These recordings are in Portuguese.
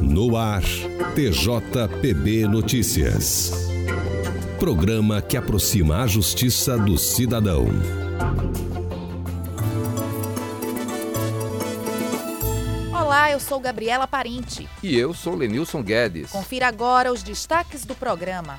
No ar, TJPB Notícias. Programa que aproxima a justiça do cidadão. Olá, eu sou Gabriela Parente. E eu sou Lenilson Guedes. Confira agora os destaques do programa.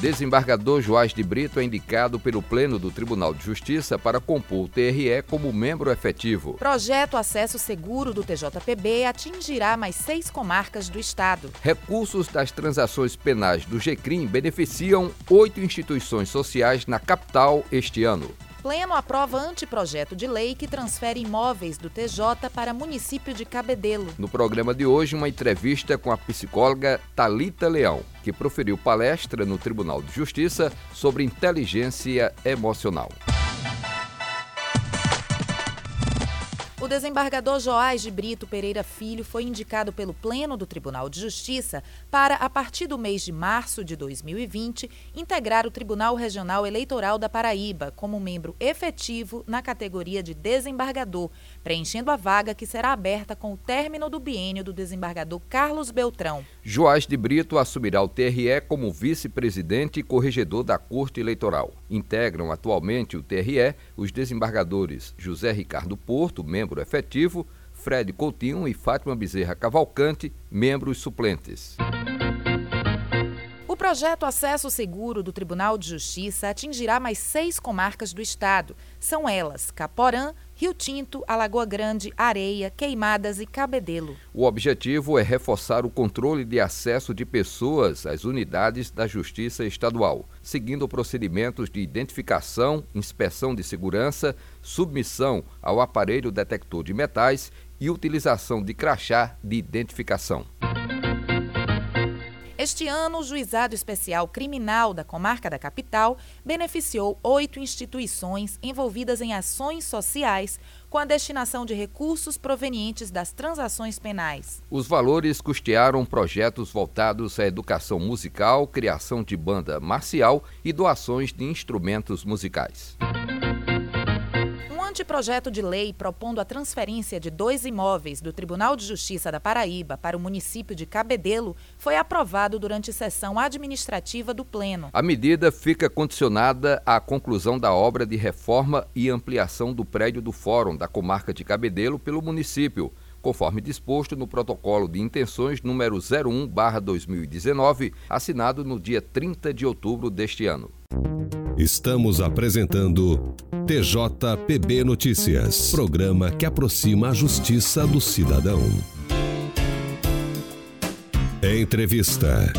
Desembargador Joás de Brito é indicado pelo Pleno do Tribunal de Justiça para compor o TRE como membro efetivo. Projeto Acesso Seguro do TJPB atingirá mais seis comarcas do Estado. Recursos das transações penais do GCRIM beneficiam oito instituições sociais na capital este ano. Pleno aprova anteprojeto de lei que transfere imóveis do TJ para município de Cabedelo. No programa de hoje, uma entrevista com a psicóloga Talita Leão, que proferiu palestra no Tribunal de Justiça sobre inteligência emocional. O desembargador Joás de Brito Pereira Filho foi indicado pelo Pleno do Tribunal de Justiça para, a partir do mês de março de 2020, integrar o Tribunal Regional Eleitoral da Paraíba como membro efetivo na categoria de desembargador, preenchendo a vaga que será aberta com o término do biênio do desembargador Carlos Beltrão. Joás de Brito assumirá o TRE como vice-presidente e corregedor da Corte Eleitoral. Integram atualmente o TRE os desembargadores José Ricardo Porto, membro membro efetivo, Fred Coutinho e Fátima Bezerra Cavalcante, membros suplentes. Projeto Acesso Seguro do Tribunal de Justiça atingirá mais seis comarcas do estado. São elas Caporã, Rio Tinto, Alagoa Grande, Areia, Queimadas e Cabedelo. O objetivo é reforçar o controle de acesso de pessoas às unidades da Justiça Estadual, seguindo procedimentos de identificação, inspeção de segurança, submissão ao aparelho detector de metais e utilização de crachá de identificação. Este ano, o Juizado Especial Criminal da Comarca da Capital beneficiou oito instituições envolvidas em ações sociais com a destinação de recursos provenientes das transações penais. Os valores custearam projetos voltados à educação musical, criação de banda marcial e doações de instrumentos musicais anteprojeto de lei propondo a transferência de dois imóveis do Tribunal de Justiça da Paraíba para o município de Cabedelo foi aprovado durante sessão administrativa do Pleno. A medida fica condicionada à conclusão da obra de reforma e ampliação do prédio do Fórum da Comarca de Cabedelo pelo município conforme disposto no protocolo de intenções número 01/2019, assinado no dia 30 de outubro deste ano. Estamos apresentando TJPB Notícias, programa que aproxima a justiça do cidadão. Entrevista.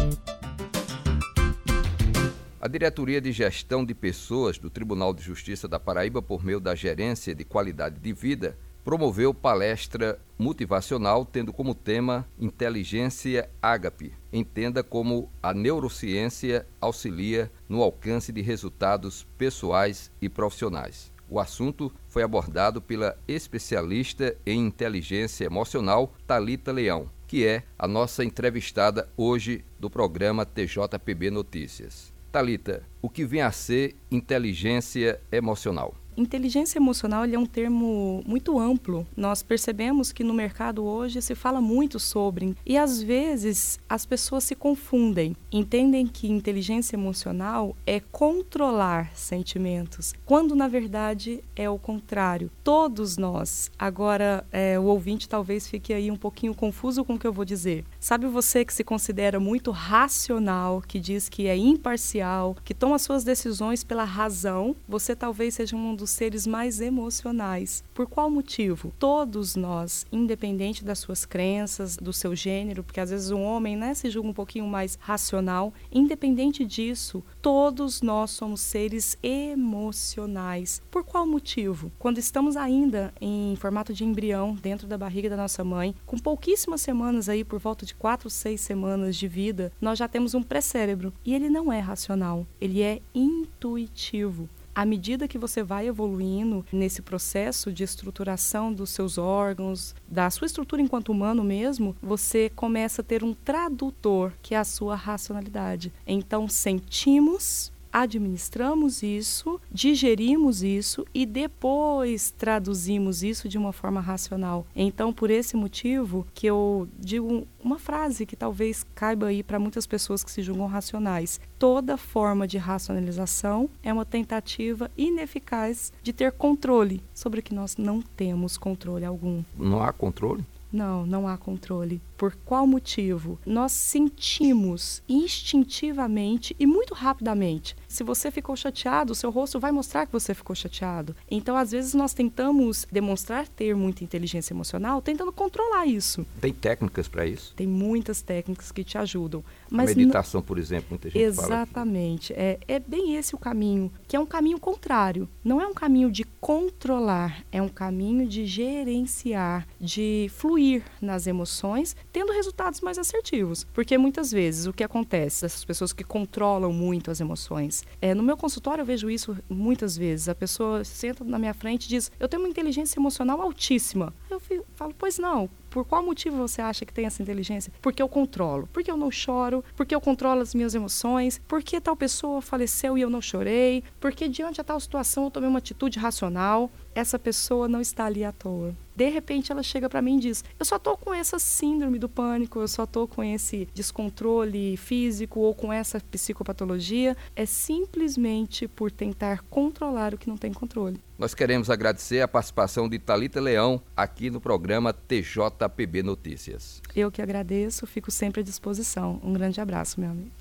A Diretoria de Gestão de Pessoas do Tribunal de Justiça da Paraíba, por meio da Gerência de Qualidade de Vida, promoveu palestra motivacional tendo como tema Inteligência Ágape. Entenda como a neurociência auxilia no alcance de resultados pessoais e profissionais. O assunto foi abordado pela especialista em inteligência emocional Talita Leão, que é a nossa entrevistada hoje do programa TJPB Notícias. Talita, o que vem a ser inteligência emocional? Inteligência emocional é um termo muito amplo. Nós percebemos que no mercado hoje se fala muito sobre e às vezes as pessoas se confundem. Entendem que inteligência emocional é controlar sentimentos, quando na verdade é o contrário. Todos nós. Agora, é, o ouvinte talvez fique aí um pouquinho confuso com o que eu vou dizer. Sabe você que se considera muito racional, que diz que é imparcial, que toma suas decisões pela razão? Você talvez seja um dos seres mais emocionais. Por qual motivo? Todos nós, independente das suas crenças, do seu gênero, porque às vezes um homem né, se julga um pouquinho mais racional, independente disso, todos nós somos seres emocionais. Por qual motivo? Quando estamos ainda em formato de embrião dentro da barriga da nossa mãe, com pouquíssimas semanas aí, por volta de quatro, seis semanas de vida, nós já temos um pré-cérebro e ele não é racional, ele é intuitivo à medida que você vai evoluindo nesse processo de estruturação dos seus órgãos, da sua estrutura enquanto humano mesmo, você começa a ter um tradutor, que é a sua racionalidade. Então, sentimos administramos isso digerimos isso e depois traduzimos isso de uma forma racional. Então, por esse motivo que eu digo uma frase que talvez caiba aí para muitas pessoas que se julgam racionais. Toda forma de racionalização é uma tentativa ineficaz de ter controle sobre o que nós não temos controle algum. Não há controle? Não, não há controle. Por qual motivo? Nós sentimos instintivamente e muito rapidamente. Se você ficou chateado, o seu rosto vai mostrar que você ficou chateado. Então, às vezes, nós tentamos demonstrar ter muita inteligência emocional, tentando controlar isso. Tem técnicas para isso? Tem muitas técnicas que te ajudam. Mas A meditação, por exemplo, muita gente Exatamente. É, é bem esse o caminho, que é um caminho contrário. Não é um caminho de controlar, é um caminho de gerenciar, de fluir nas emoções tendo resultados mais assertivos. Porque muitas vezes o que acontece, essas pessoas que controlam muito as emoções, é, no meu consultório eu vejo isso muitas vezes. A pessoa senta na minha frente e diz: Eu tenho uma inteligência emocional altíssima. Eu falo: Pois não, por qual motivo você acha que tem essa inteligência? Porque eu controlo. Porque eu não choro. Porque eu controlo as minhas emoções. Porque tal pessoa faleceu e eu não chorei. Porque diante de tal situação eu tomei uma atitude racional. Essa pessoa não está ali à toa. De repente ela chega para mim e diz: "Eu só tô com essa síndrome do pânico, eu só tô com esse descontrole físico ou com essa psicopatologia, é simplesmente por tentar controlar o que não tem controle." Nós queremos agradecer a participação de Talita Leão aqui no programa TJPB Notícias. Eu que agradeço, fico sempre à disposição. Um grande abraço, meu amigo.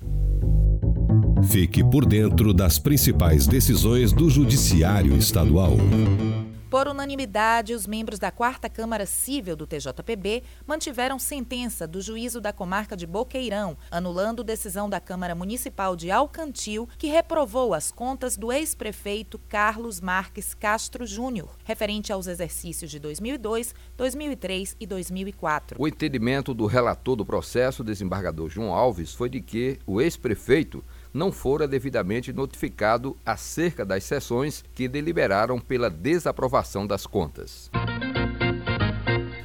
Fique por dentro das principais decisões do Judiciário Estadual. Por unanimidade, os membros da Quarta Câmara Civil do TJPB mantiveram sentença do juízo da comarca de Boqueirão, anulando decisão da Câmara Municipal de Alcantil, que reprovou as contas do ex-prefeito Carlos Marques Castro Júnior, referente aos exercícios de 2002, 2003 e 2004. O entendimento do relator do processo, desembargador João Alves, foi de que o ex-prefeito não fora devidamente notificado acerca das sessões que deliberaram pela desaprovação das contas.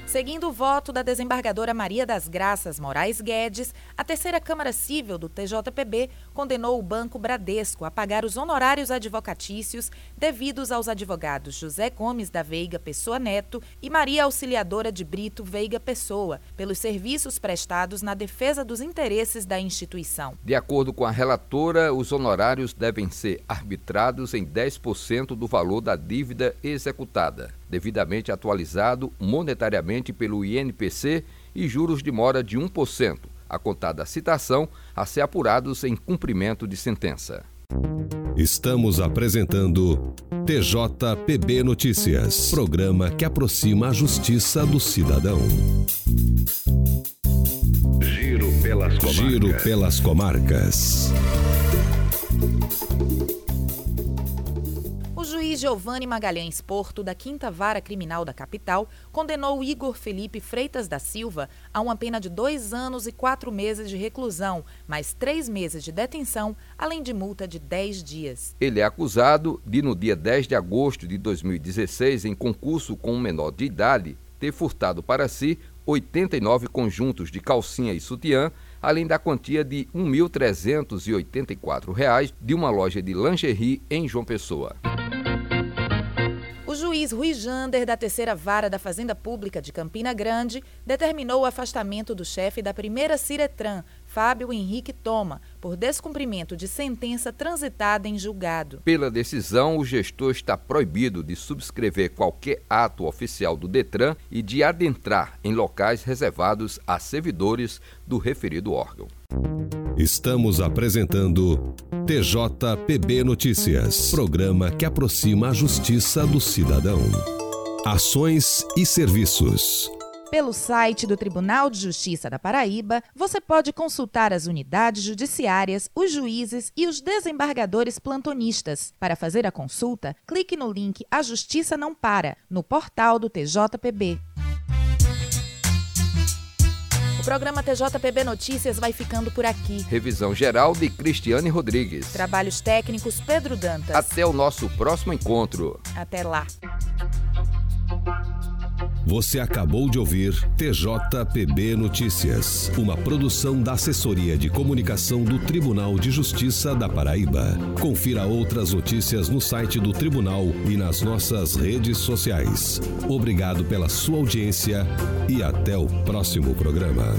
Seguindo o voto da desembargadora Maria das Graças Moraes Guedes, a terceira Câmara Civil do TJPB condenou o Banco Bradesco a pagar os honorários advocatícios devidos aos advogados José Gomes da Veiga Pessoa Neto e Maria Auxiliadora de Brito Veiga Pessoa pelos serviços prestados na defesa dos interesses da instituição. De acordo com a relatora, os honorários devem ser arbitrados em 10% do valor da dívida executada devidamente atualizado monetariamente pelo INPC e juros de mora de 1%, a contar da citação, a ser apurados em cumprimento de sentença. Estamos apresentando TJPB Notícias, programa que aproxima a justiça do cidadão. Giro pelas comarcas. Giro pelas comarcas. Giovanni Magalhães Porto, da Quinta Vara Criminal da capital, condenou Igor Felipe Freitas da Silva a uma pena de dois anos e quatro meses de reclusão, mais três meses de detenção, além de multa de dez dias. Ele é acusado de, no dia 10 de agosto de 2016, em concurso com um menor de idade, ter furtado para si 89 conjuntos de calcinha e sutiã além da quantia de R$ 1.384 de uma loja de lingerie em João Pessoa juiz Rui Jander, da terceira vara da Fazenda Pública de Campina Grande, determinou o afastamento do chefe da primeira Ciretran, Fábio Henrique Toma, por descumprimento de sentença transitada em julgado. Pela decisão, o gestor está proibido de subscrever qualquer ato oficial do Detran e de adentrar em locais reservados a servidores do referido órgão. Estamos apresentando TJPB Notícias, programa que aproxima a justiça do cidadão. Ações e serviços. Pelo site do Tribunal de Justiça da Paraíba, você pode consultar as unidades judiciárias, os juízes e os desembargadores plantonistas. Para fazer a consulta, clique no link A Justiça Não Para, no portal do TJPB programa TJPB Notícias vai ficando por aqui. Revisão geral de Cristiane Rodrigues. Trabalhos técnicos Pedro Dantas. Até o nosso próximo encontro. Até lá. Você acabou de ouvir TJPB Notícias, uma produção da Assessoria de Comunicação do Tribunal de Justiça da Paraíba. Confira outras notícias no site do Tribunal e nas nossas redes sociais. Obrigado pela sua audiência e até o próximo programa.